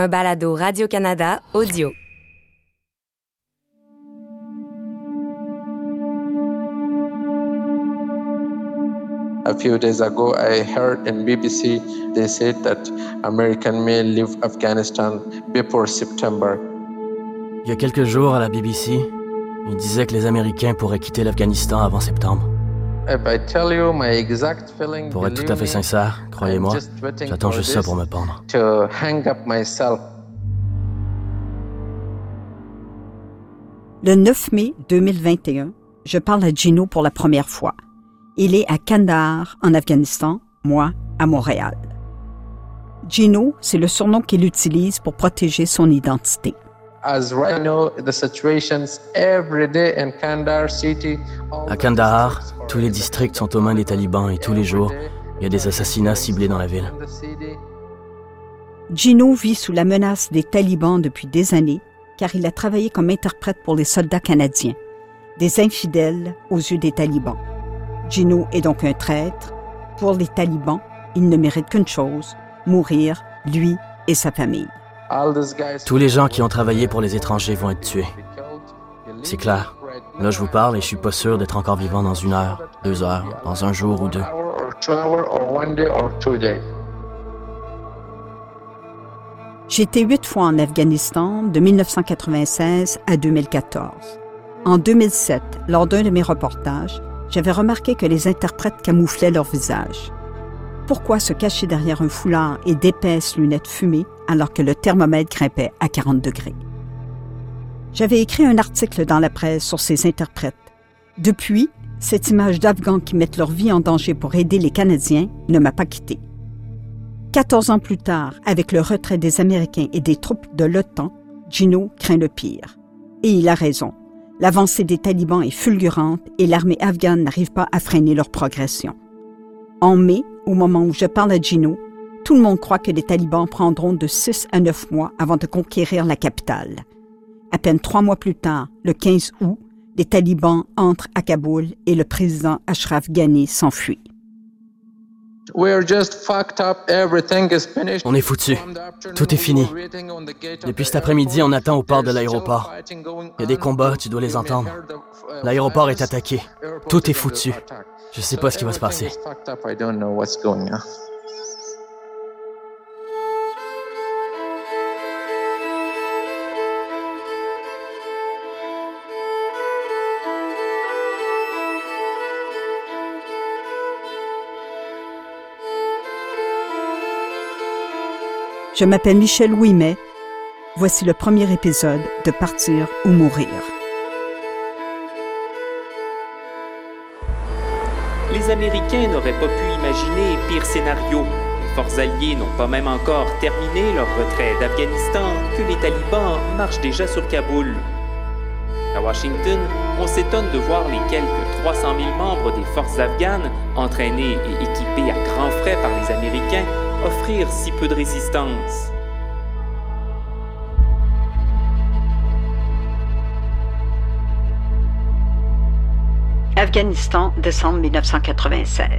un balado Radio-Canada audio. A few days ago, I heard in BBC they said that American may leave Afghanistan before September. Il y a quelques jours à la BBC, ils disaient que les Américains pourraient quitter l'Afghanistan avant septembre. If I tell you my exact feeling, Pour être tout à fait sincère, croyez-moi, j'attends juste ça pour me pendre. To hang up myself. Le 9 mai 2021, je parle à Gino pour la première fois. Il est à Kandahar, en Afghanistan, moi, à Montréal. Gino, c'est le surnom qu'il utilise pour protéger son identité. As right now, the situations every day in Kandahar city. all À Kandahar, tous les districts sont aux mains des talibans et tous les jours, il y a des assassinats ciblés dans la ville. Gino vit sous la menace des talibans depuis des années, car il a travaillé comme interprète pour les soldats canadiens, des infidèles aux yeux des talibans. Gino est donc un traître. Pour les talibans, il ne mérite qu'une chose, mourir, lui et sa famille. Tous les gens qui ont travaillé pour les étrangers vont être tués. C'est clair. Là, je vous parle et je suis pas sûr d'être encore vivant dans une heure, deux heures, dans un jour ou deux. été huit fois en Afghanistan de 1996 à 2014. En 2007, lors d'un de mes reportages, j'avais remarqué que les interprètes camouflaient leur visage. Pourquoi se cacher derrière un foulard et d'épaisses lunettes fumées alors que le thermomètre grimpait à 40 degrés? J'avais écrit un article dans la presse sur ces interprètes. Depuis, cette image d'Afghans qui mettent leur vie en danger pour aider les Canadiens ne m'a pas quitté. 14 ans plus tard, avec le retrait des Américains et des troupes de l'OTAN, Gino craint le pire. Et il a raison. L'avancée des talibans est fulgurante et l'armée afghane n'arrive pas à freiner leur progression. En mai, au moment où je parle à Gino, tout le monde croit que les talibans prendront de 6 à 9 mois avant de conquérir la capitale. À peine trois mois plus tard, le 15 août, les talibans entrent à Kaboul et le président Ashraf Ghani s'enfuit. On est foutu. Tout est fini. Depuis cet après-midi, on attend au port de l'aéroport. Il y a des combats, tu dois les entendre. L'aéroport est attaqué. Tout est foutu. Je sais pas ce qui va se passer. Je m'appelle Michel Ouimet. Voici le premier épisode de Partir ou mourir. Les Américains n'auraient pas pu imaginer pire scénario. Les forces alliées n'ont pas même encore terminé leur retrait d'Afghanistan que les talibans marchent déjà sur Kaboul. À Washington, on s'étonne de voir les quelques 300 000 membres des forces afghanes, entraînés et équipés à grands frais par les Américains, offrir si peu de résistance. Afghanistan, décembre 1996.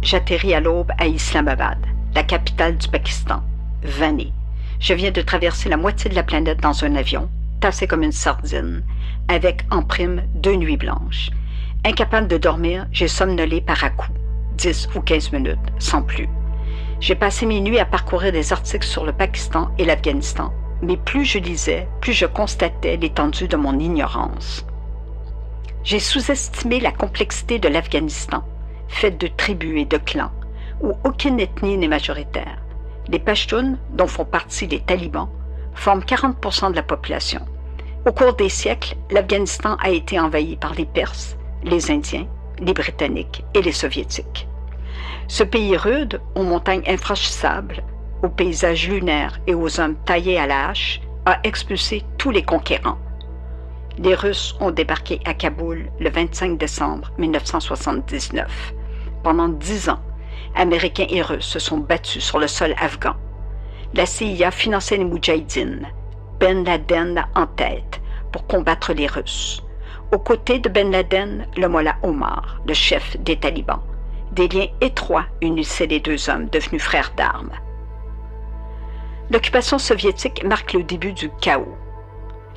J'atterris à l'aube à Islamabad, la capitale du Pakistan, Vanné. Je viens de traverser la moitié de la planète dans un avion, tassé comme une sardine, avec en prime deux nuits blanches. Incapable de dormir, j'ai somnolé par à coups, 10 ou 15 minutes, sans plus. J'ai passé mes nuits à parcourir des articles sur le Pakistan et l'Afghanistan, mais plus je lisais, plus je constatais l'étendue de mon ignorance. J'ai sous-estimé la complexité de l'Afghanistan, faite de tribus et de clans, où aucune ethnie n'est majoritaire. Les Pashtuns, dont font partie les talibans, forment 40% de la population. Au cours des siècles, l'Afghanistan a été envahi par les Perses, les Indiens, les Britanniques et les Soviétiques. Ce pays rude, aux montagnes infranchissables, aux paysages lunaires et aux hommes taillés à la hache, a expulsé tous les conquérants. Les Russes ont débarqué à Kaboul le 25 décembre 1979. Pendant dix ans, Américains et Russes se sont battus sur le sol afghan. La CIA finançait les Moudjahidines, Ben Laden en tête, pour combattre les Russes. Aux côtés de Ben Laden, le Mollah Omar, le chef des talibans. Des liens étroits unissaient les deux hommes devenus frères d'armes. L'occupation soviétique marque le début du chaos.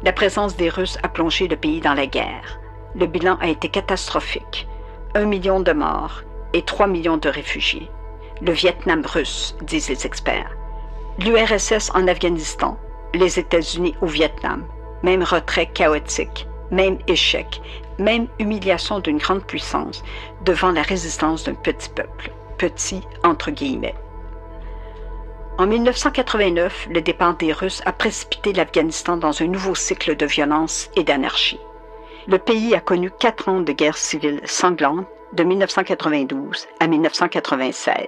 La présence des Russes a plongé le pays dans la guerre. Le bilan a été catastrophique. Un million de morts et trois millions de réfugiés. Le Vietnam russe, disent les experts. L'URSS en Afghanistan, les États-Unis au Vietnam, même retrait chaotique, même échec, même humiliation d'une grande puissance devant la résistance d'un petit peuple, petit entre guillemets. En 1989, le départ des Russes a précipité l'Afghanistan dans un nouveau cycle de violence et d'anarchie. Le pays a connu quatre ans de guerre civile sanglante de 1992 à 1996.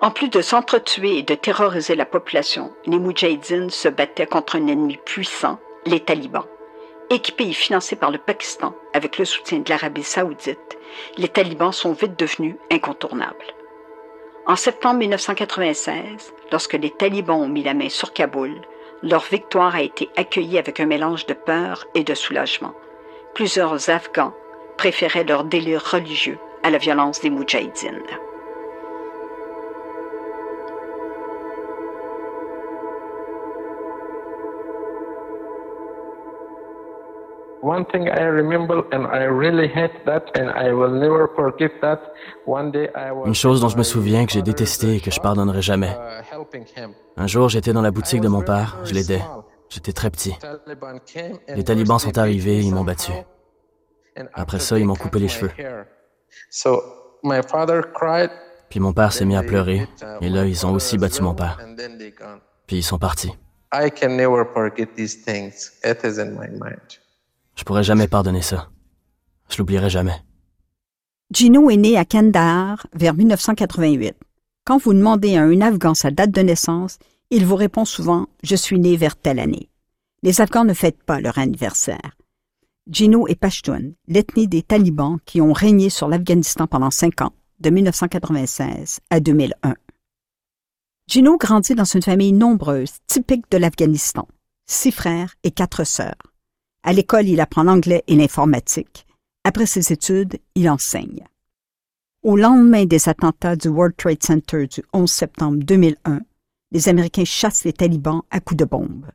En plus de s'entretuer et de terroriser la population, les Moudjahidines se battaient contre un ennemi puissant, les talibans. Équipés et financés par le Pakistan avec le soutien de l'Arabie saoudite, les talibans sont vite devenus incontournables. En septembre 1996, lorsque les talibans ont mis la main sur Kaboul, leur victoire a été accueillie avec un mélange de peur et de soulagement. Plusieurs Afghans préféraient leur délire religieux à la violence des Moudjahidines. Une chose dont je me souviens que j'ai détesté et que je pardonnerai jamais. Un jour, j'étais dans la boutique de mon père, je l'aidais. J'étais très petit. Les talibans sont arrivés, ils m'ont battu. Après ça, ils m'ont coupé les cheveux. Puis mon père s'est mis à pleurer, et là, ils ont aussi battu mon père. Puis ils sont partis. Je pourrais jamais pardonner ça. Je l'oublierai jamais. Gino est né à Kandahar vers 1988. Quand vous demandez à un Afghan sa date de naissance, il vous répond souvent Je suis né vers telle année. Les Afghans ne fêtent pas leur anniversaire. Gino est Pashtun, l'ethnie des talibans qui ont régné sur l'Afghanistan pendant cinq ans, de 1996 à 2001. Gino grandit dans une famille nombreuse, typique de l'Afghanistan. Six frères et quatre sœurs. À l'école, il apprend l'anglais et l'informatique. Après ses études, il enseigne. Au lendemain des attentats du World Trade Center du 11 septembre 2001, les Américains chassent les talibans à coups de bombe.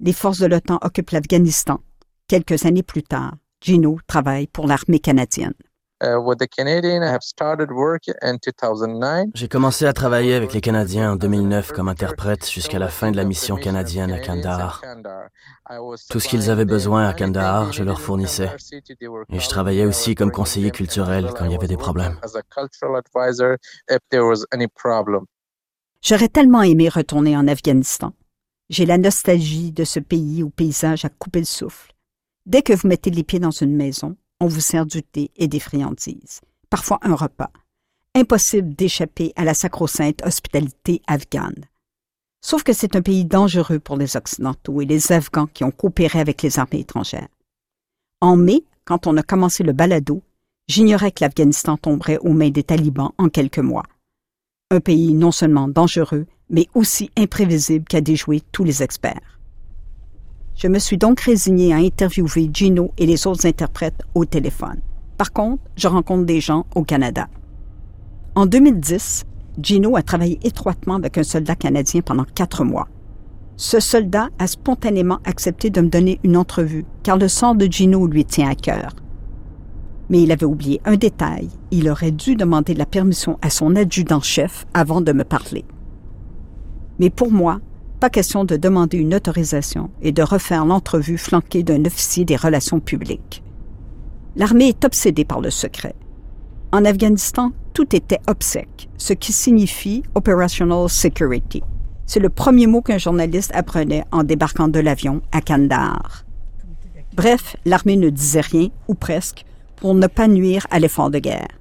Les forces de l'OTAN occupent l'Afghanistan. Quelques années plus tard, Gino travaille pour l'armée canadienne. Uh, J'ai commencé à travailler avec les Canadiens en 2009 comme interprète jusqu'à la fin de la mission canadienne à Kandahar. Tout ce qu'ils avaient besoin à Kandahar, je leur fournissais. Et je travaillais aussi comme conseiller culturel quand il y avait des problèmes. J'aurais tellement aimé retourner en Afghanistan. J'ai la nostalgie de ce pays au paysage à couper le souffle. Dès que vous mettez les pieds dans une maison, on vous sert du thé et des friandises, parfois un repas. Impossible d'échapper à la sacro-sainte hospitalité afghane. Sauf que c'est un pays dangereux pour les Occidentaux et les Afghans qui ont coopéré avec les armées étrangères. En mai, quand on a commencé le balado, j'ignorais que l'Afghanistan tomberait aux mains des talibans en quelques mois. Un pays non seulement dangereux, mais aussi imprévisible qu'a déjoué tous les experts. Je me suis donc résigné à interviewer Gino et les autres interprètes au téléphone. Par contre, je rencontre des gens au Canada. En 2010, Gino a travaillé étroitement avec un soldat canadien pendant quatre mois. Ce soldat a spontanément accepté de me donner une entrevue, car le sort de Gino lui tient à cœur. Mais il avait oublié un détail, il aurait dû demander la permission à son adjudant-chef avant de me parler. Mais pour moi, pas question de demander une autorisation et de refaire l'entrevue flanquée d'un officier des relations publiques. L'armée est obsédée par le secret. En Afghanistan, tout était obsèque, ce qui signifie Operational Security. C'est le premier mot qu'un journaliste apprenait en débarquant de l'avion à Kandahar. Bref, l'armée ne disait rien, ou presque, pour ne pas nuire à l'effort de guerre.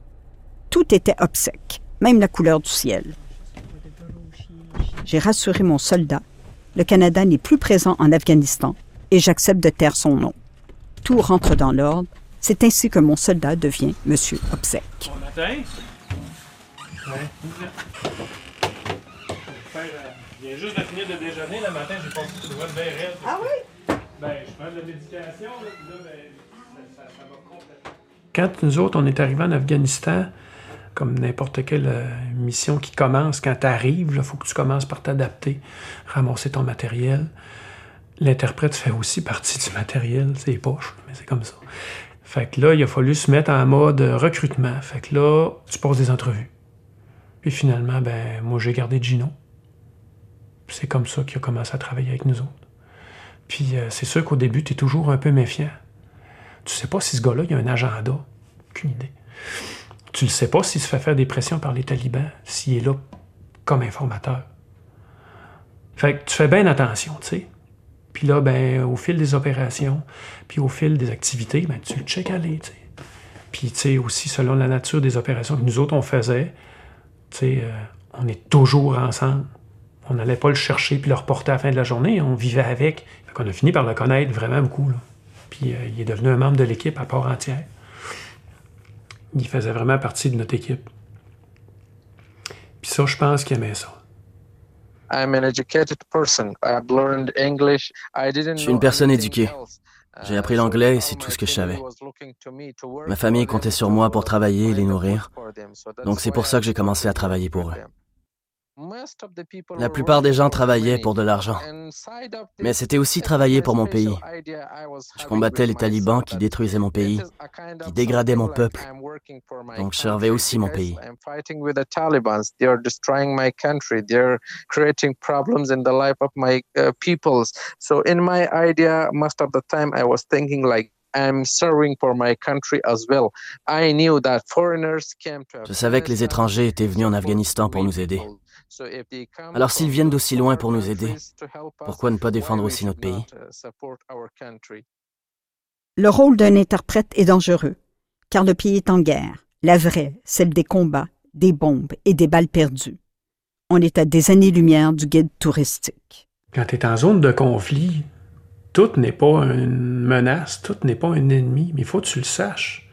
Tout était obsèque, même la couleur du ciel. J'ai rassuré mon soldat. Le Canada n'est plus présent en Afghanistan et j'accepte de taire son nom. Tout rentre dans l'ordre. C'est ainsi que mon soldat devient Monsieur Obsèque. Bon matin. Ouais. Je viens juste de finir de déjeuner. Le matin, j'ai passé une bonne bien Ah oui? Ben, je prends de la médication. Là, là ben, ça, ça, va complètement. Quand nous autres, on est arrivés en Afghanistan, comme n'importe quelle euh, mission qui commence. Quand tu arrives, il faut que tu commences par t'adapter, ramasser ton matériel. L'interprète fait aussi partie du matériel, c'est poche, mais c'est comme ça. Fait que là, il a fallu se mettre en mode recrutement. Fait que là, tu passes des entrevues. Puis finalement, ben, moi, j'ai gardé Gino. C'est comme ça qu'il a commencé à travailler avec nous autres. Puis euh, c'est sûr qu'au début, tu es toujours un peu méfiant. Tu sais pas si ce gars-là, il a un agenda. Aucune idée. Tu ne sais pas s'il se fait faire des pressions par les talibans, s'il est là comme informateur. Fait que tu fais bien attention, tu sais. Puis là, ben, au fil des opérations, puis au fil des activités, ben, tu le check aller, tu sais. Puis, tu sais, aussi, selon la nature des opérations que nous autres, on faisait, tu sais, euh, on est toujours ensemble. On n'allait pas le chercher puis le reporter à la fin de la journée, on vivait avec. Fait qu'on a fini par le connaître vraiment beaucoup, là. Puis euh, il est devenu un membre de l'équipe à part entière. Il faisait vraiment partie de notre équipe. Puis ça, je pense qu'il aimait ça. Je suis une personne éduquée. J'ai appris l'anglais et c'est tout ce que je savais. Ma famille comptait sur moi pour travailler et les nourrir. Donc c'est pour ça que j'ai commencé à travailler pour eux. La plupart des gens travaillaient pour de l'argent, mais c'était aussi travailler pour mon pays. Je combattais les talibans qui détruisaient mon pays, qui dégradaient mon peuple. Donc je servais aussi mon pays. So in my idea, most of the time I was thinking like I'm serving for my country as well. I knew that foreigners came to Je savais que les étrangers étaient venus en Afghanistan pour nous aider. Alors s'ils viennent d'aussi loin pour nous aider, pourquoi ne pas défendre aussi notre pays? Le rôle d'un interprète est dangereux, car le pays est en guerre, la vraie, celle des combats, des bombes et des balles perdues. On est à des années-lumière du guide touristique. Quand tu es en zone de conflit, tout n'est pas une menace, tout n'est pas un ennemi, mais il faut que tu le saches.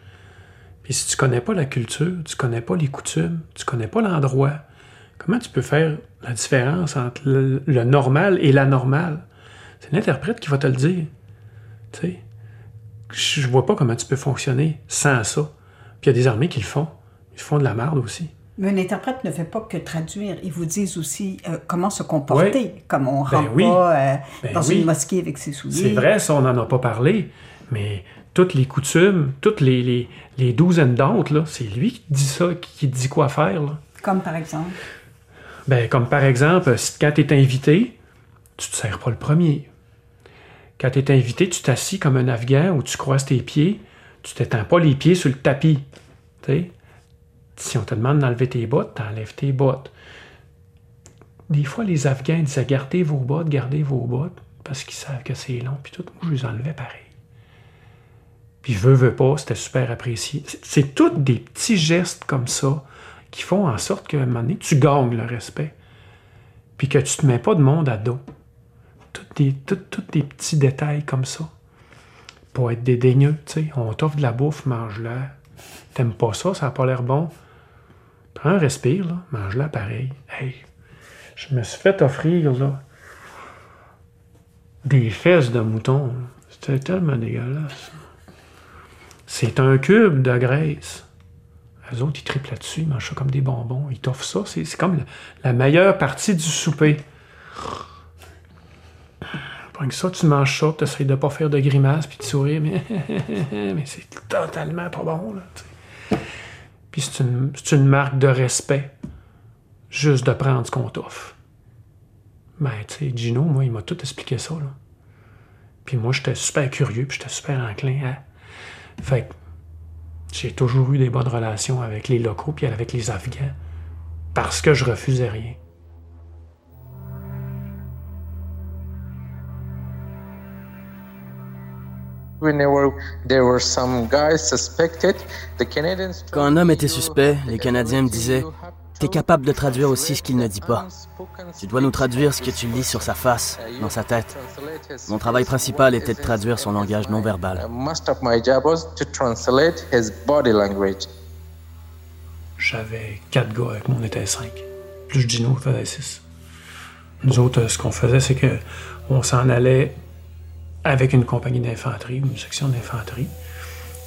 Puis si tu connais pas la culture, tu connais pas les coutumes, tu connais pas l'endroit, Comment tu peux faire la différence entre le, normal et l'anormal? C'est l'interprète qui va te le dire. Tu sais, je vois pas comment tu peux fonctionner sans ça. Puis il y a des armées qui le font. Ils font de la merde aussi. Mais un interprète ne fait pas que traduire. Ils vous disent aussi euh, comment se comporter, comme on ne ben rentre pas euh, ben dans une mosquée avec ses souliers. C'est vrai, ça, on n'en a pas parlé. Mais toutes les coutumes, toutes les, les, les douzaines d'autres, c'est lui qui dit ça, qui dit quoi faire. Comme par exemple? Ben, comme par exemple, quand tu es invité, tu te sers pas le premier. Quand tu es invité, tu t'assis comme un Afghan ou tu croises tes pieds, tu t'étends pas les pieds sur le tapis. Si on te demande d'enlever tes bottes, t'enlèves tes bottes. Des fois, les Afghans disaient gardez vos bottes, gardez vos bottes, parce qu'ils savent que c'est long, puis tout, moi, je les enlevais pareil. Puis veux, veux pas, c'était super apprécié. C'est tous des petits gestes comme ça qui font en sorte qu'à un moment donné, tu gagnes le respect. Puis que tu te mets pas de monde à dos. Tous des, des petits détails comme ça. Pour être dédaigneux, tu sais. On t'offre de la bouffe, mange-la. T'aimes pas ça, ça n'a pas l'air bon. Prends un respire. Mange-la pareil. Hey, je me suis fait offrir, là, des fesses de mouton. C'était tellement dégueulasse. C'est un cube de graisse. Les autres, ils triplent là-dessus, ils mangent ça comme des bonbons. Ils t'offrent ça. C'est comme la, meilleure partie du souper. Pour que ça, tu manges ça, tu essaies de pas faire de grimaces puis de sourire, mais, c'est totalement pas bon. Là, puis c'est une, une, marque de respect, juste de prendre ce qu'on t'offre. Ben, tu sais, Gino, moi, il m'a tout expliqué ça. Là. Puis moi, j'étais super curieux, puis j'étais super enclin à. Fait que j'ai toujours eu des bonnes relations avec les locaux puis avec les Afghans parce que je refusais rien. Quand un homme était suspect, les Canadiens me disaient tu es capable de traduire aussi ce qu'il ne dit pas. Tu dois nous traduire ce que tu lis sur sa face, dans sa tête. Mon travail principal était de traduire son langage non verbal. J'avais quatre gars avec moi, on était cinq. Plus Gino faisait six. Nous autres, ce qu'on faisait, c'est que on s'en allait avec une compagnie d'infanterie, une section d'infanterie.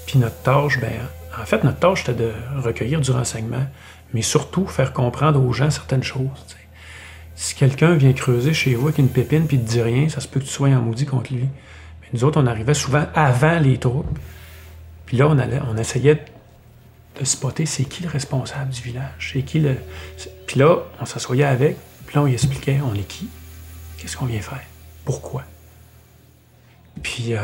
Puis notre tâche, ben, en fait, notre tâche, c'était de recueillir du renseignement, mais surtout faire comprendre aux gens certaines choses. Si quelqu'un vient creuser chez vous avec une pépine puis te dit rien, ça se peut que tu sois en maudit contre lui. Mais nous autres, on arrivait souvent avant les troubles. Puis là, on, allait, on essayait de spotter c'est qui le responsable du village, c'est qui le. Puis là, on s'assoyait avec, puis là, on lui expliquait on est qui, qu'est-ce qu'on vient faire, pourquoi? Puis euh,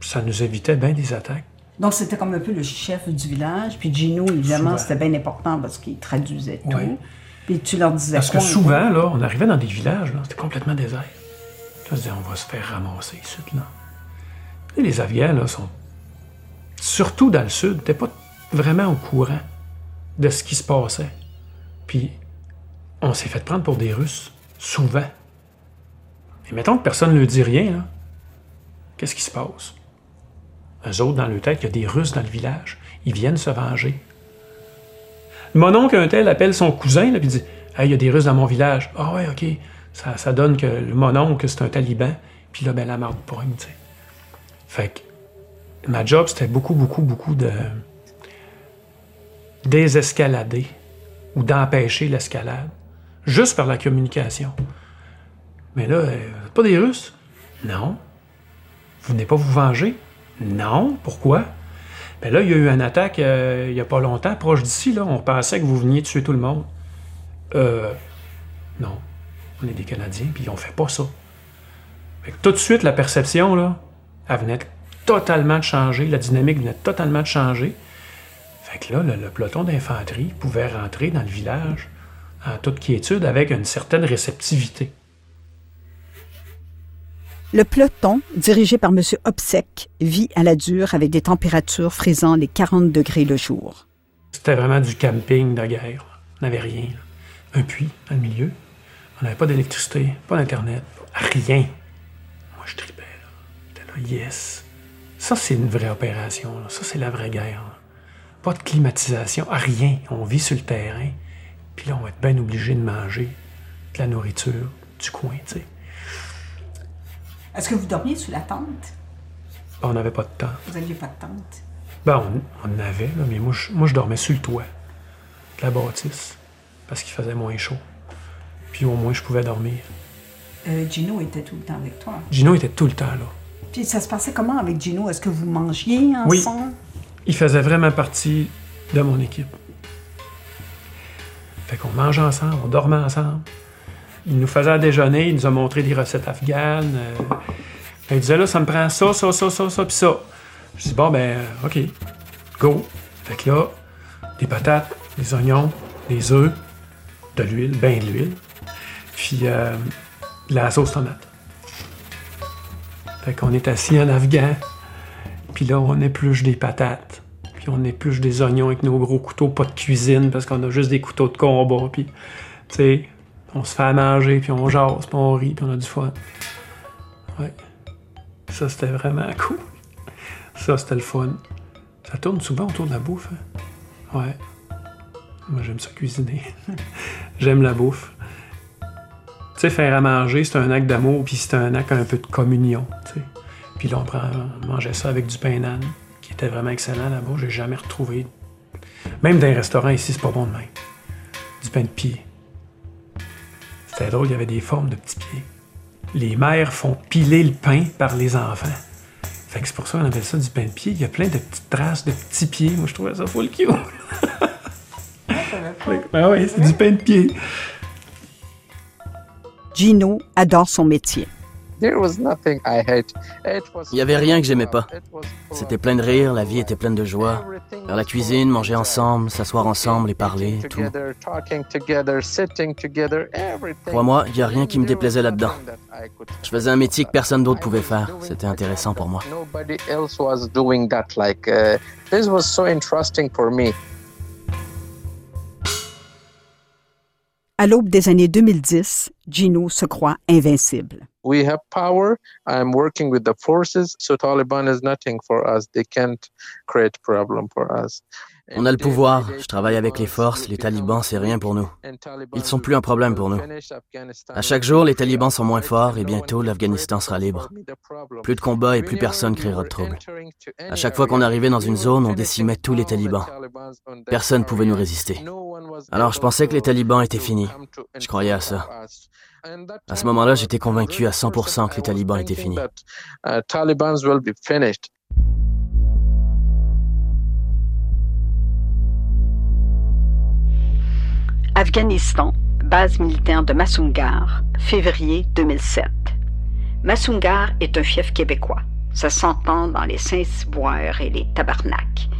ça nous évitait bien des attaques. Donc, c'était comme un peu le chef du village. Puis Gino, évidemment, c'était bien important parce qu'il traduisait tout. Puis tu leur disais Parce que souvent, là, on arrivait dans des villages, là, c'était complètement désert. On se disait, on va se faire ramasser ici, là. Et les Afghans, là, sont. Surtout dans le sud, n'étaient pas vraiment au courant de ce qui se passait. Puis, on s'est fait prendre pour des Russes, souvent. Et mettons que personne ne leur dit rien, là. Qu'est-ce qui se passe? Eux autres, dans leur tête, il y a des Russes dans le village. Ils viennent se venger. Mon oncle, un tel, appelle son cousin, puis dit Hey, il y a des Russes dans mon village. Ah ouais, ok. Ça, ça donne que mon oncle, c'est un taliban. Puis là, ben, la marde pogne, tu sais. Fait que ma job, c'était beaucoup, beaucoup, beaucoup de désescalader ou d'empêcher l'escalade, juste par la communication. Mais là, euh, pas des Russes? Non. Vous venez pas vous venger? Non. Pourquoi? Ben là, il y a eu une attaque euh, il n'y a pas longtemps, proche d'ici. Là. On pensait que vous veniez tuer tout le monde. Euh, non. On est des Canadiens, puis on fait pas ça. tout de suite, la perception, là, elle venait totalement de changer. La dynamique venait totalement de changer. Fait que là, le peloton d'infanterie pouvait rentrer dans le village en toute quiétude avec une certaine réceptivité. Le peloton, dirigé par M. Obsec, vit à la dure avec des températures frisant les 40 degrés le jour. C'était vraiment du camping de guerre. On n'avait rien. Un puits dans milieu. On n'avait pas d'électricité, pas d'Internet, rien. Moi, je tripais. J'étais là, yes. Ça, c'est une vraie opération. Ça, c'est la vraie guerre. Pas de climatisation, rien. On vit sur le terrain. Puis là, on va être bien obligé de manger de la nourriture du coin, tu sais. Est-ce que vous dormiez sous la tente? On n'avait pas de tente. Vous n'aviez pas de tente? Ben, on, en avait, mais moi je, moi, je dormais sur le toit de la bâtisse parce qu'il faisait moins chaud. Puis au moins, je pouvais dormir. Euh, Gino était tout le temps avec toi? Gino était tout le temps là. Puis ça se passait comment avec Gino? Est-ce que vous mangiez ensemble? Oui. Il faisait vraiment partie de mon équipe. Fait qu'on mangeait ensemble, on dormait ensemble. Il nous faisait à déjeuner, il nous a montré des recettes afghanes. Euh, il disait là, ça me prend ça, ça, ça, ça, ça, puis ça. Je dis bon, ben, OK, go. Fait que là, des patates, des oignons, des œufs, de l'huile, ben de l'huile, puis euh, la sauce tomate. Fait qu'on est assis en afghan, puis là, on épluche des patates, puis on épluche des oignons avec nos gros couteaux, pas de cuisine, parce qu'on a juste des couteaux de combat, puis, tu sais, on se fait à manger, puis on jase, puis on rit, puis on a du fun. Ouais. Ça, c'était vraiment cool. Ça, c'était le fun. Ça tourne souvent autour de la bouffe. Hein? Ouais. Moi, j'aime ça cuisiner. j'aime la bouffe. Tu sais, faire à manger, c'est un acte d'amour, puis c'est un acte un peu de communion. sais. Puis là, on, prend, mangeait ça avec du pain d'âne, qui était vraiment excellent là-bas. J'ai jamais retrouvé. Même dans les restaurants ici, c'est pas bon de même. Du pain de pied. C'était drôle, il y avait des formes de petits pieds. Les mères font piler le pain par les enfants. Fait que c'est pour ça qu'on appelle ça du pain de pied. Il y a plein de petites traces de petits pieds. Moi, je trouvais ça full cute. ah oui, c'est du pain de pied. Gino adore son métier. Il n'y avait rien que j'aimais pas. C'était plein de rire, la vie était pleine de joie. Faire la cuisine, manger ensemble, s'asseoir ensemble et parler, tout. Crois-moi, il n'y a rien qui me déplaisait là-dedans. Je faisais un métier que personne d'autre pouvait faire. C'était intéressant pour moi. À l'aube des années 2010, Gino se croit invincible. We have power. I'm working with the forces, so Taliban is nothing for us. They can't create problem for us. On a le pouvoir, je travaille avec les forces, les talibans, c'est rien pour nous. Ils sont plus un problème pour nous. À chaque jour, les talibans sont moins forts et bientôt l'Afghanistan sera libre. Plus de combats et plus personne créera de troubles. À chaque fois qu'on arrivait dans une zone, on décimait tous les talibans. Personne ne pouvait nous résister. Alors je pensais que les talibans étaient finis. Je croyais à ça. À ce moment-là, j'étais convaincu à 100% que les talibans étaient finis. Afghanistan, base militaire de Massungar, février 2007. Massungar est un fief québécois. Ça s'entend dans les Saint-Ciboires et les Tabarnaks.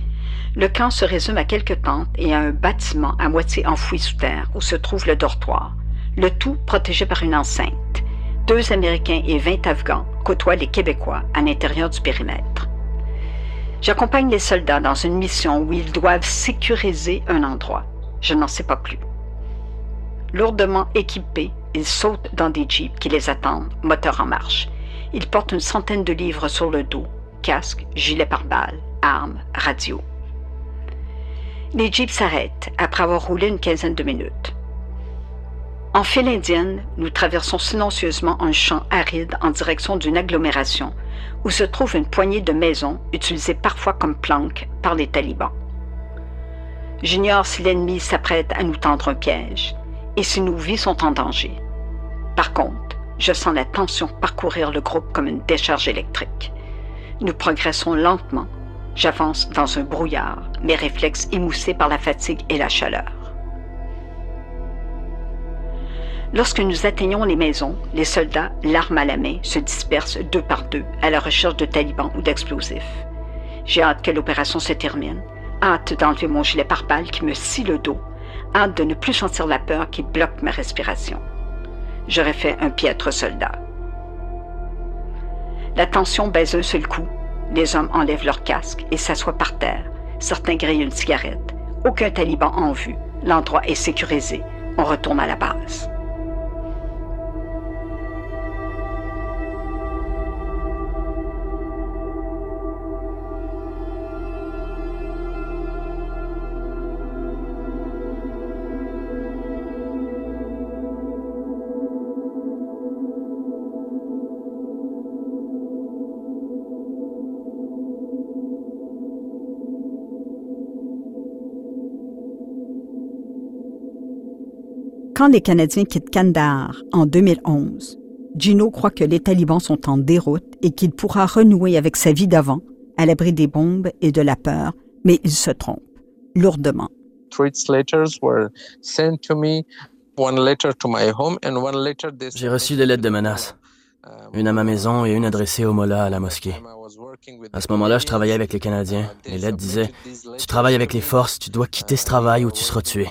Le camp se résume à quelques tentes et à un bâtiment à moitié enfoui sous terre où se trouve le dortoir, le tout protégé par une enceinte. Deux Américains et vingt Afghans côtoient les Québécois à l'intérieur du périmètre. J'accompagne les soldats dans une mission où ils doivent sécuriser un endroit. Je n'en sais pas plus. Lourdement équipés, ils sautent dans des jeeps qui les attendent, moteur en marche. Ils portent une centaine de livres sur le dos, casque, gilet pare-balles, armes, radio. Les jeeps s'arrêtent après avoir roulé une quinzaine de minutes. En file indienne, nous traversons silencieusement un champ aride en direction d'une agglomération où se trouve une poignée de maisons utilisées parfois comme planques par les talibans. J'ignore si l'ennemi s'apprête à nous tendre un piège et si nos vies sont en danger. Par contre, je sens la tension parcourir le groupe comme une décharge électrique. Nous progressons lentement. J'avance dans un brouillard, mes réflexes émoussés par la fatigue et la chaleur. Lorsque nous atteignons les maisons, les soldats, l'arme à la main, se dispersent deux par deux à la recherche de talibans ou d'explosifs. J'ai hâte que l'opération se termine, hâte d'enlever mon gilet pare-balles qui me scie le dos hâte de ne plus sentir la peur qui bloque ma respiration. J'aurais fait un piètre soldat. La tension baise un seul coup. Les hommes enlèvent leur casque et s'assoient par terre. Certains grillent une cigarette. Aucun taliban en vue. L'endroit est sécurisé. On retourne à la base. Quand les Canadiens quittent Kandahar en 2011, Gino croit que les talibans sont en déroute et qu'il pourra renouer avec sa vie d'avant, à l'abri des bombes et de la peur, mais il se trompe, lourdement. J'ai reçu des lettres de menaces. Une à ma maison et une adressée au Mollah à la mosquée. À ce moment-là, je travaillais avec les Canadiens. Les lettres disaient Tu travailles avec les forces, tu dois quitter ce travail ou tu seras tué.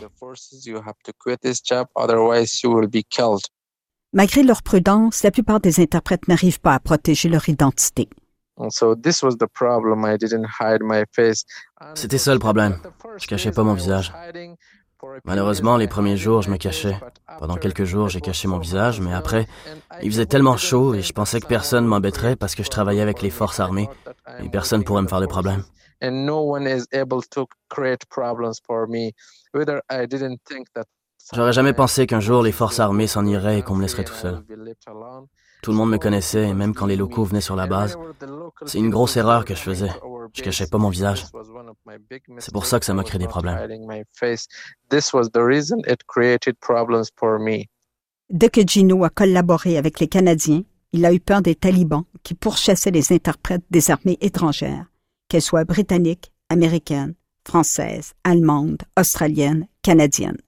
Malgré leur prudence, la plupart des interprètes n'arrivent pas à protéger leur identité. C'était ça le problème. Je cachais pas mon visage. Malheureusement, les premiers jours, je me cachais. Pendant quelques jours, j'ai caché mon visage, mais après, il faisait tellement chaud et je pensais que personne m'embêterait parce que je travaillais avec les forces armées et personne pourrait me faire de problème. J'aurais jamais pensé qu'un jour les forces armées s'en iraient et qu'on me laisserait tout seul. Tout le monde me connaissait, et même quand les locaux venaient sur la base. C'est une grosse erreur que je faisais. Je cachais pas mon visage. C'est pour ça que ça m'a créé des problèmes. Dès que Gino a collaboré avec les Canadiens, il a eu peur des talibans qui pourchassaient les interprètes des armées étrangères, qu'elles soient britanniques, américaines, françaises, allemandes, australiennes, canadiennes.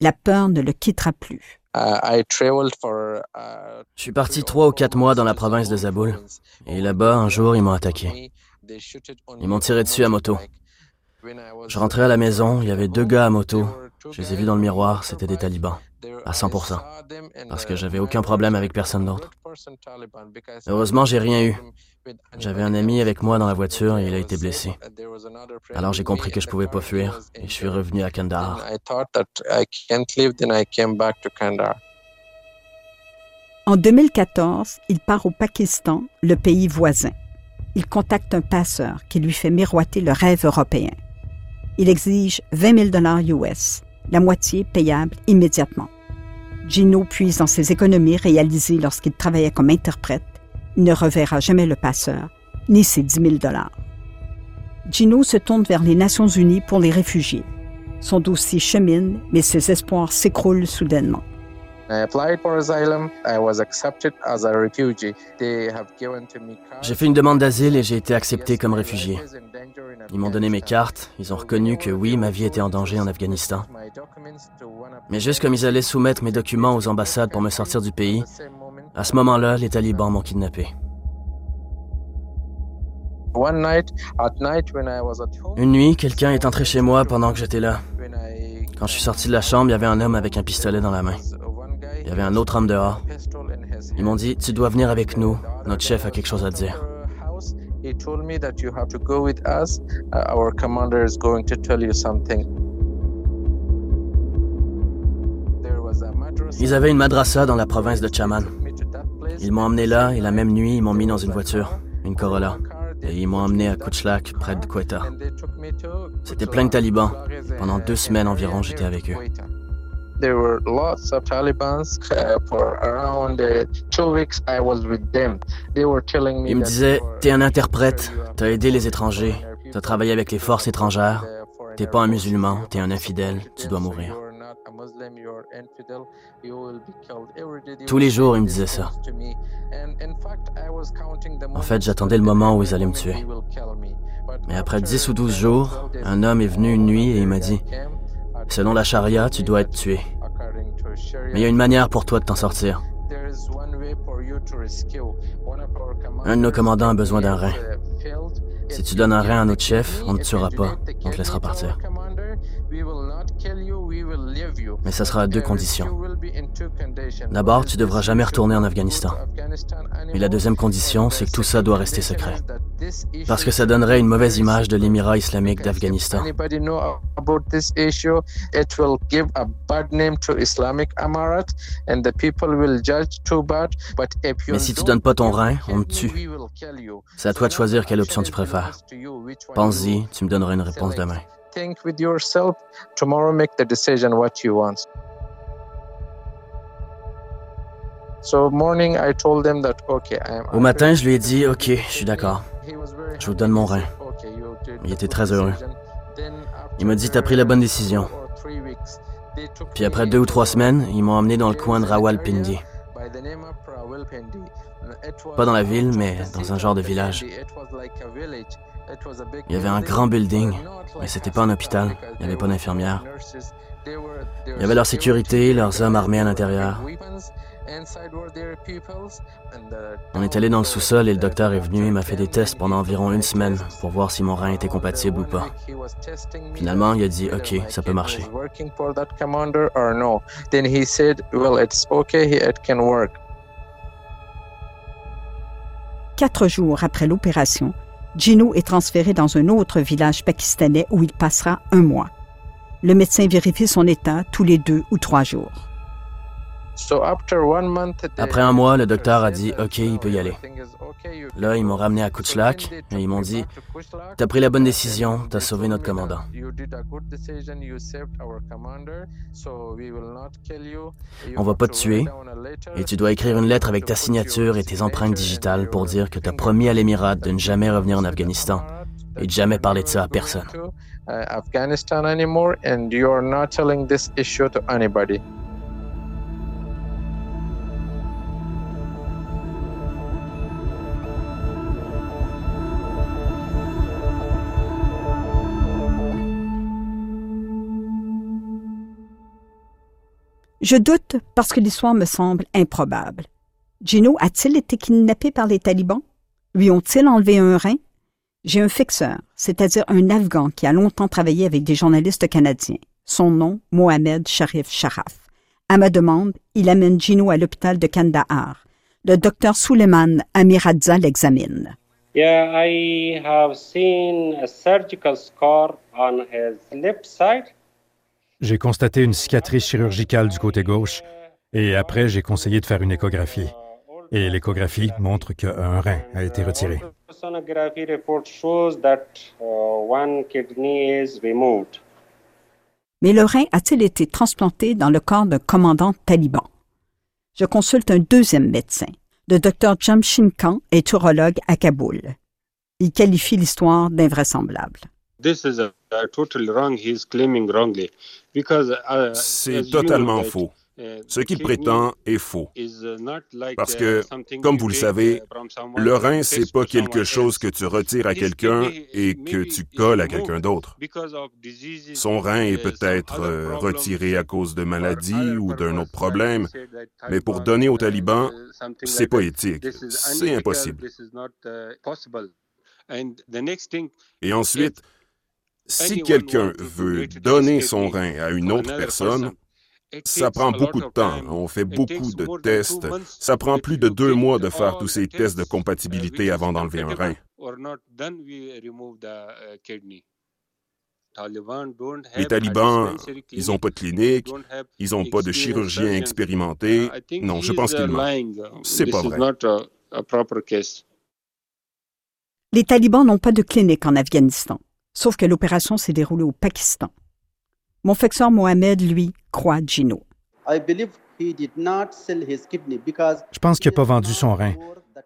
La peur ne le quittera plus. Uh, je suis parti trois ou quatre mois dans la province de Zaboul. Et là-bas, un jour, ils m'ont attaqué. Ils m'ont tiré dessus à moto. Je rentrais à la maison, il y avait deux gars à moto. Je les ai vus dans le miroir, c'était des talibans, à 100%, parce que j'avais aucun problème avec personne d'autre. Heureusement, j'ai rien eu. J'avais un ami avec moi dans la voiture et il a été blessé. Alors j'ai compris que je pouvais pas fuir et je suis revenu à Kandahar. En 2014, il part au Pakistan, le pays voisin. Il contacte un passeur qui lui fait miroiter le rêve européen. Il exige 20 000 US, la moitié payable immédiatement. Gino puise dans ses économies réalisées lorsqu'il travaillait comme interprète. Il ne reverra jamais le passeur, ni ses 10 000 Gino se tourne vers les Nations Unies pour les réfugiés. Son dossier chemine, mais ses espoirs s'écroulent soudainement. J'ai fait une demande d'asile et j'ai été accepté comme réfugié. Ils m'ont donné mes cartes, ils ont reconnu que oui, ma vie était en danger en Afghanistan. Mais juste comme ils allaient soumettre mes documents aux ambassades pour me sortir du pays, à ce moment-là, les talibans m'ont kidnappé. Une nuit, quelqu'un est entré chez moi pendant que j'étais là. Quand je suis sorti de la chambre, il y avait un homme avec un pistolet dans la main. Il y avait un autre homme dehors. Ils m'ont dit, tu dois venir avec nous. Notre chef a quelque chose à dire. Ils avaient une madrasa dans la province de Chaman. Ils m'ont emmené là et la même nuit, ils m'ont mis dans une voiture, une Corolla, et ils m'ont emmené à Kuchlak, près de Quetta. C'était plein de talibans. Pendant deux semaines environ, j'étais avec eux. There were lots of Taliban for around two weeks. I was with them. They were telling me. Disait, t'es un interprète, t'as aidé les étrangers, t'as travaillé avec les forces étrangères, t'es pas un musulman, t'es un infidèle, tu dois mourir. Tous les jours, il me disait ça. En fait, j'attendais le moment où ils allaient me tuer. Mais après 10 ou 12 jours, un homme est venu une nuit et il m'a dit, Selon la charia, tu dois être tué. Mais il y a une manière pour toi de t'en sortir. Un de nos commandants a besoin d'un rein. Si tu donnes un rein à notre chef, on ne te tuera pas, on te laissera partir. Mais ça sera à deux conditions. D'abord, tu devras jamais retourner en Afghanistan. Et la deuxième condition, c'est que tout ça doit rester secret. Parce que ça donnerait une mauvaise image de l'émirat islamique d'Afghanistan. Mais si tu donnes pas ton rein, on te tue. C'est à toi de choisir quelle option tu préfères. Pense-y, tu me donneras une réponse demain. Au matin, je lui ai dit, OK, je suis d'accord. Je vous donne mon rein. Il était très heureux. Il m'a dit, t'as pris la bonne décision. Puis après deux ou trois semaines, ils m'ont emmené dans le coin de Rawalpindi. Pas dans la ville, mais dans un genre de village. Il y avait un grand building, mais c'était pas un hôpital. Il n'y avait pas d'infirmière. Il y avait leur sécurité, leurs hommes armés à l'intérieur. On est allé dans le sous-sol et le docteur est venu et m'a fait des tests pendant environ une semaine pour voir si mon rein était compatible ou pas. Finalement, il a dit OK, ça peut marcher. Quatre jours après l'opération, Gino est transféré dans un autre village pakistanais où il passera un mois. Le médecin vérifie son état tous les deux ou trois jours. Après un mois, le docteur a dit OK, il peut y aller. Là, ils m'ont ramené à Kuchlak et ils m'ont dit T'as pris la bonne décision, t'as sauvé notre commandant. On va pas te tuer et tu dois écrire une lettre avec ta signature et tes empreintes digitales pour dire que t'as promis à l'Émirat de ne jamais revenir en Afghanistan et de jamais parler de ça à personne. Je doute parce que l'histoire me semble improbable. Gino a-t-il été kidnappé par les talibans? Lui ont-ils enlevé un rein? J'ai un fixeur, c'est-à-dire un Afghan qui a longtemps travaillé avec des journalistes canadiens. Son nom, Mohamed Sharif Sharaf. À ma demande, il amène Gino à l'hôpital de Kandahar. Le docteur Suleiman Amiradza l'examine. Yeah, I have seen a surgical scar on his side. J'ai constaté une cicatrice chirurgicale du côté gauche et après j'ai conseillé de faire une échographie. Et l'échographie montre qu'un rein a été retiré. Mais le rein a-t-il été transplanté dans le corps d'un commandant taliban? Je consulte un deuxième médecin. Le docteur Jamshin Khan est urologue à Kaboul. Il qualifie l'histoire d'invraisemblable. C'est totalement faux. Ce qu'il prétend est faux. Parce que, comme vous le savez, le rein, c'est pas quelque chose que tu retires à quelqu'un et que tu colles à quelqu'un d'autre. Son rein est peut-être euh, retiré à cause de maladies ou d'un autre problème, mais pour donner aux talibans, c'est pas éthique. C'est impossible. Et ensuite, si quelqu'un veut donner son rein à une autre personne, ça prend beaucoup de temps. On fait beaucoup de tests. Ça prend plus de deux mois de faire tous ces tests de compatibilité avant d'enlever un rein. Les talibans, ils n'ont pas de clinique, ils n'ont pas de chirurgien expérimenté. Non, je pense qu'ils mentent. C'est pas vrai. Les talibans n'ont pas de clinique en Afghanistan, sauf que l'opération s'est déroulée au Pakistan. Mon fexeur Mohamed, lui, croit Gino. Je pense qu'il n'a pas vendu son rein.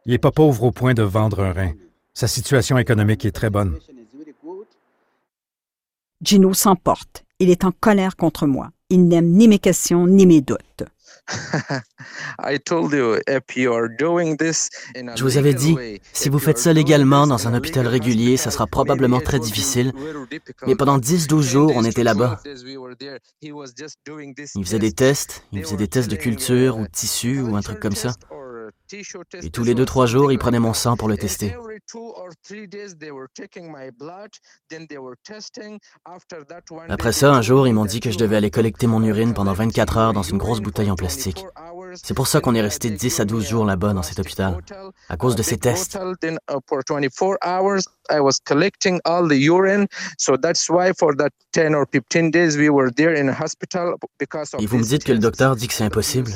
Il n'est pas pauvre au point de vendre un rein. Sa situation économique est très bonne. Gino s'emporte. Il est en colère contre moi. Il n'aime ni mes questions ni mes doutes. Je vous avais dit, si vous faites ça légalement dans un hôpital régulier, ça sera probablement très difficile. Mais pendant 10-12 jours, on était là-bas. Il faisait des tests, il faisait des tests de culture ou de tissu ou un truc comme ça. Et tous les deux, trois jours, ils prenaient mon sang pour le tester. Après ça, un jour, ils m'ont dit que je devais aller collecter mon urine pendant 24 heures dans une grosse bouteille en plastique. C'est pour ça qu'on est resté 10 à 12 jours là-bas dans cet hôpital, à cause de ces tests. Et vous me dites que le docteur dit que c'est impossible.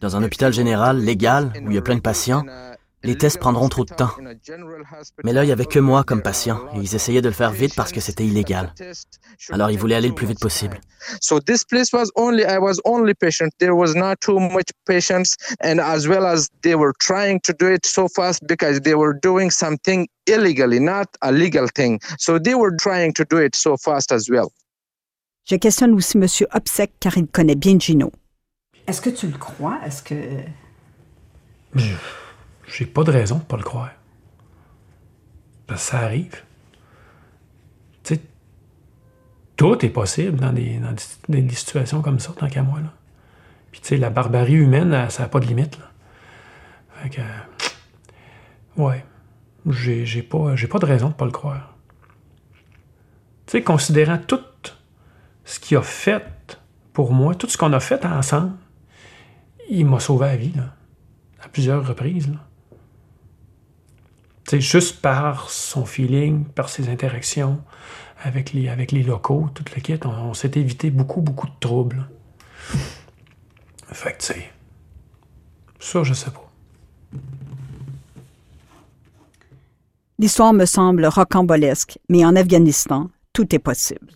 Dans un hôpital général, légal, où il y a plein de patients, les tests prendront trop de temps. Mais là, il n'y avait que moi comme patient et ils essayaient de le faire vite parce que c'était illégal. Alors, ils voulaient aller le plus vite possible. So this place was only I was only patient. There was not too much patients and as well as they were trying to do it so fast because they were doing something illegally, not a legal thing. So they were trying to do it so fast as well. Je questionne aussi M. Obsec car il connaît bien Gino. Est-ce que tu le crois? Est-ce que. J'ai pas de raison de pas le croire. Parce que ça arrive. Tu sais, tout est possible dans des, situations comme ça, tant qu'à moi. Là. Puis, tu sais, la barbarie humaine, ça n'a pas de limite. Là. Fait que. Ouais. J'ai pas, pas de raison de pas le croire. Tu sais, considérant tout ce qu'il a fait pour moi, tout ce qu'on a fait ensemble, il m'a sauvé la vie, à plusieurs reprises. Là. C'est juste par son feeling, par ses interactions avec les, avec les locaux, toute la quête, on, s'est évité beaucoup, beaucoup de troubles. Fait que, tu sais, ça, je sais pas. L'histoire me semble rocambolesque, mais en Afghanistan, tout est possible.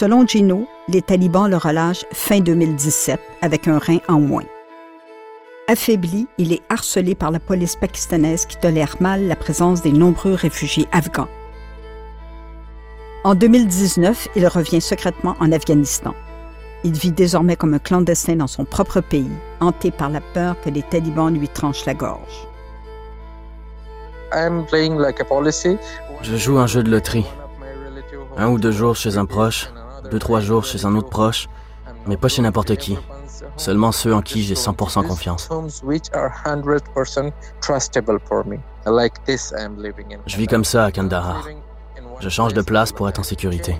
Selon Gino, les talibans le relâchent fin 2017 avec un rein en moins. Affaibli, il est harcelé par la police pakistanaise qui tolère mal la présence des nombreux réfugiés afghans. En 2019, il revient secrètement en Afghanistan. Il vit désormais comme un clandestin dans son propre pays, hanté par la peur que les talibans lui tranchent la gorge. Je joue un jeu de loterie. Un ou deux jours chez un proche, 2-3 jours chez un autre proche, mais pas chez n'importe qui. Seulement ceux en qui j'ai 100% confiance. Je vis comme ça à Kandahar. Je change de place pour être en sécurité.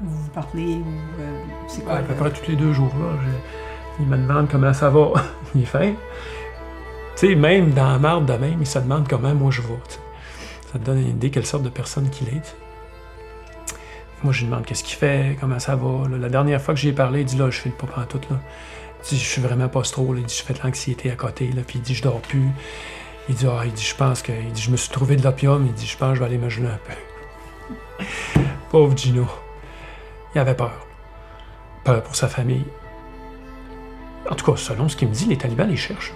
Vous parlez ou euh, c'est quoi ouais, À tous les deux jours. Il me demande comment ça va. Il est fin. Tu sais, même dans la marde de même, il se demande comment moi je vais. Ça te donne une idée quelle sorte de personne qu'il est. Moi, je lui demande qu'est-ce qu'il fait, comment ça va. La dernière fois que j'ai parlé, il dit là, je fais pas en tout. Là. Il dit, je suis vraiment pas trop. Il dit, je fais de l'anxiété à côté. Là. Puis il dit, je dors plus. Il dit, ah, il dit, je pense que. Il dit, je me suis trouvé de l'opium. Il dit, je pense que je vais aller me geler un peu. Pauvre Gino. Il avait peur. Peur pour sa famille. En tout cas, selon ce qu'il me dit, les talibans les cherchent.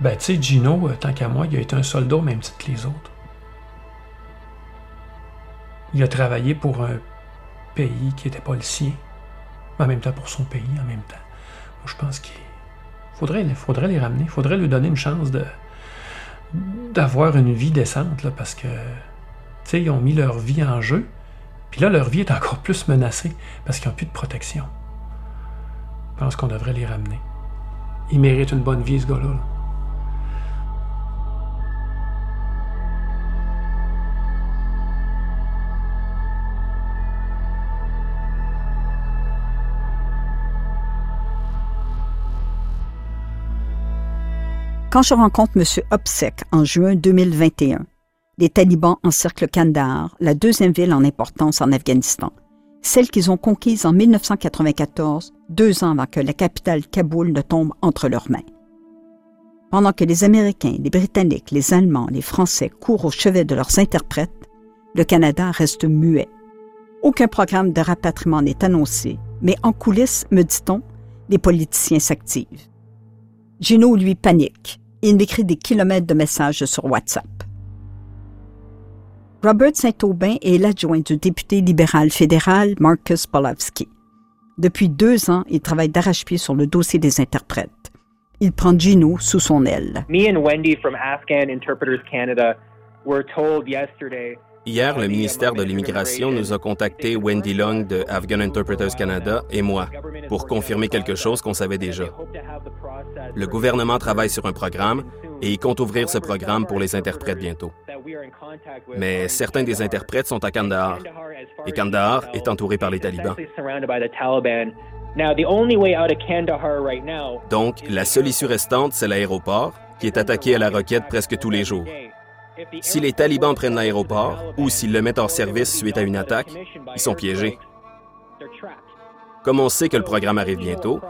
Ben, tu sais, Gino, euh, tant qu'à moi, il a été un soldat au même titre que les autres. Il a travaillé pour un pays qui n'était pas le sien, en même temps pour son pays, en même temps. Moi, je pense qu'il faudrait, faudrait les ramener, il faudrait lui donner une chance de d'avoir une vie décente, là, parce que, tu sais, ils ont mis leur vie en jeu, puis là, leur vie est encore plus menacée, parce qu'ils n'ont plus de protection. Je pense qu'on devrait les ramener. Ils méritent une bonne vie, ce gars-là. là Quand je rencontre M. Opsek en juin 2021, les talibans encerclent Kandahar, la deuxième ville en importance en Afghanistan, celle qu'ils ont conquise en 1994, deux ans avant que la capitale Kaboul ne tombe entre leurs mains. Pendant que les Américains, les Britanniques, les Allemands, les Français courent au chevet de leurs interprètes, le Canada reste muet. Aucun programme de rapatriement n'est annoncé, mais en coulisses, me dit-on, les politiciens s'activent. Gino, lui, panique il m'écrit des kilomètres de messages sur WhatsApp. Robert Saint-Aubin est l'adjoint du député libéral fédéral Marcus Polowski. Depuis deux ans, il travaille d'arrache-pied sur le dossier des interprètes. Il prend Gino sous son aile. Me and Wendy from Afghan Interpreters Canada were told yesterday Hier, le ministère de l'Immigration nous a contacté Wendy Long de Afghan Interpreters Canada et moi pour confirmer quelque chose qu'on savait déjà. Le gouvernement travaille sur un programme et il compte ouvrir ce programme pour les interprètes bientôt. Mais certains des interprètes sont à Kandahar et Kandahar est entouré par les talibans. Donc, la seule issue restante, c'est l'aéroport, qui est attaqué à la roquette presque tous les jours. Si les talibans prennent l'aéroport ou s'ils le mettent hors service suite à une attaque, ils sont piégés. Comme on sait que le programme arrive bientôt,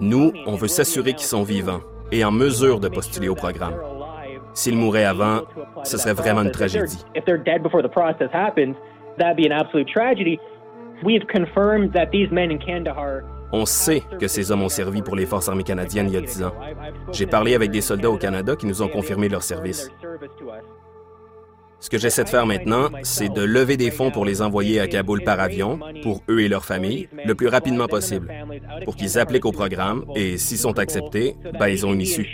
nous, on veut s'assurer qu'ils sont vivants et en mesure de postuler au programme. S'ils mouraient avant, ce serait vraiment une tragédie. On sait que ces hommes ont servi pour les forces armées canadiennes il y a dix ans. J'ai parlé avec des soldats au Canada qui nous ont confirmé leur service. Ce que j'essaie de faire maintenant, c'est de lever des fonds pour les envoyer à Kaboul par avion, pour eux et leurs familles, le plus rapidement possible, pour qu'ils appliquent au programme et s'ils sont acceptés, ben, ils ont une issue.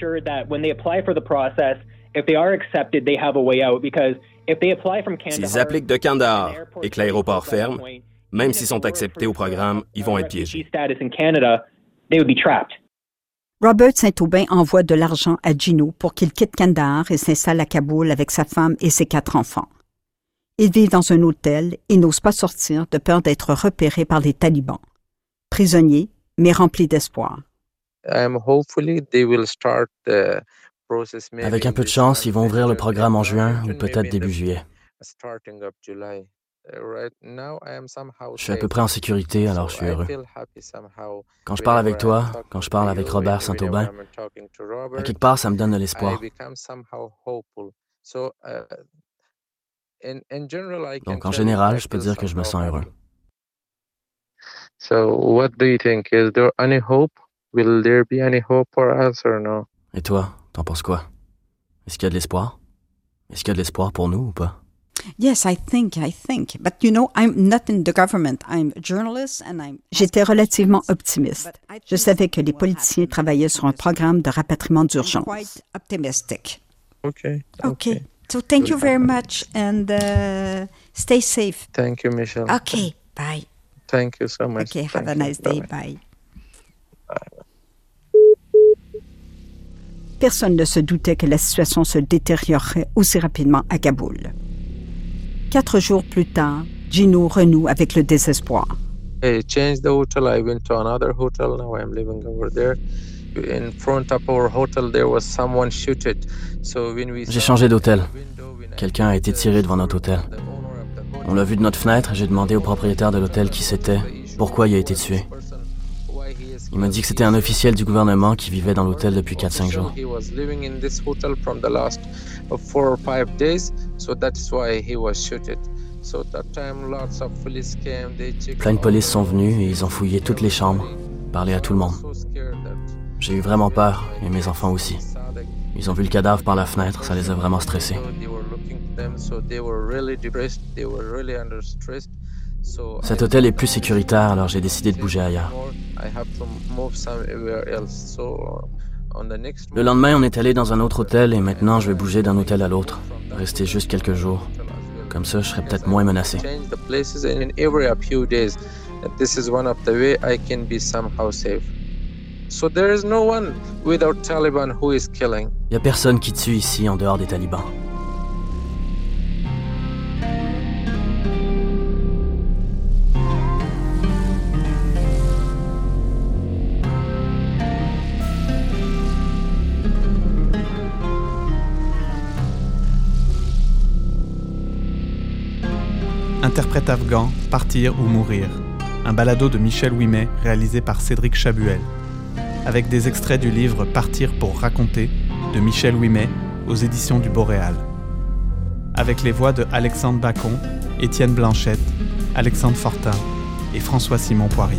S'ils appliquent de Kandahar et que l'aéroport ferme, même s'ils sont acceptés au programme, ils vont être piégés. Robert Saint-Aubin envoie de l'argent à Gino pour qu'il quitte Kandahar et s'installe à Kaboul avec sa femme et ses quatre enfants. Ils vivent dans un hôtel et n'osent pas sortir de peur d'être repérés par les talibans. Prisonniers, mais remplis d'espoir. Avec un peu de chance, ils vont ouvrir le programme en juin ou peut-être début juillet. Je suis à peu près en sécurité, alors je suis heureux. Quand je parle avec toi, quand je parle avec Robert Saint-Aubin, à quelque part, ça me donne de l'espoir. Donc, en général, je peux dire que je me sens heureux. Et toi, t'en penses quoi? Est-ce qu'il y a de l'espoir? Est-ce qu'il y a de l'espoir pour nous ou pas? J'étais relativement optimiste. Je savais que les politiciens travaillaient sur un programme de rapatriement d'urgence. optimistic. Okay. Okay. So thank you very much and uh, stay safe. Thank you, Michelle. Okay. Bye. Thank you so much. Okay. Have a nice day. Bye. Personne ne se doutait que la situation se détériorerait aussi rapidement à Kaboul. Quatre jours plus tard, Gino renoue avec le désespoir. I changed the hotel. I went to another hotel. Now I'm living over there. In front of our hotel, there was someone shooted. So when we J'ai changé d'hôtel. Quelqu'un a été tiré devant notre hôtel. On l'a vu de notre fenêtre et j'ai demandé au propriétaire de l'hôtel qui c'était, pourquoi il a été tué. Il m'a dit que c'était un officiel du gouvernement qui vivait dans l'hôtel depuis 4-5 jours. Plein de police sont venus et ils ont fouillé toutes les chambres, parlé à tout le monde. J'ai eu vraiment peur, et mes enfants aussi. Ils ont vu le cadavre par la fenêtre, ça les a vraiment stressés. Cet hôtel est plus sécuritaire, alors j'ai décidé de bouger ailleurs. Next Le lendemain, on est allé dans un autre hôtel et maintenant je vais bouger d'un hôtel à l'autre, rester juste quelques jours. Comme ça, je serai peut-être moins menacé. Il y a personne qui tue ici en dehors des talibans. Interprète afghan, Partir ou mourir. Un balado de Michel Ouimet réalisé par Cédric Chabuel. Avec des extraits du livre Partir pour raconter de Michel Ouimet aux éditions du Boréal. Avec les voix de Alexandre Bacon, Étienne Blanchette, Alexandre Fortin et François-Simon Poirier.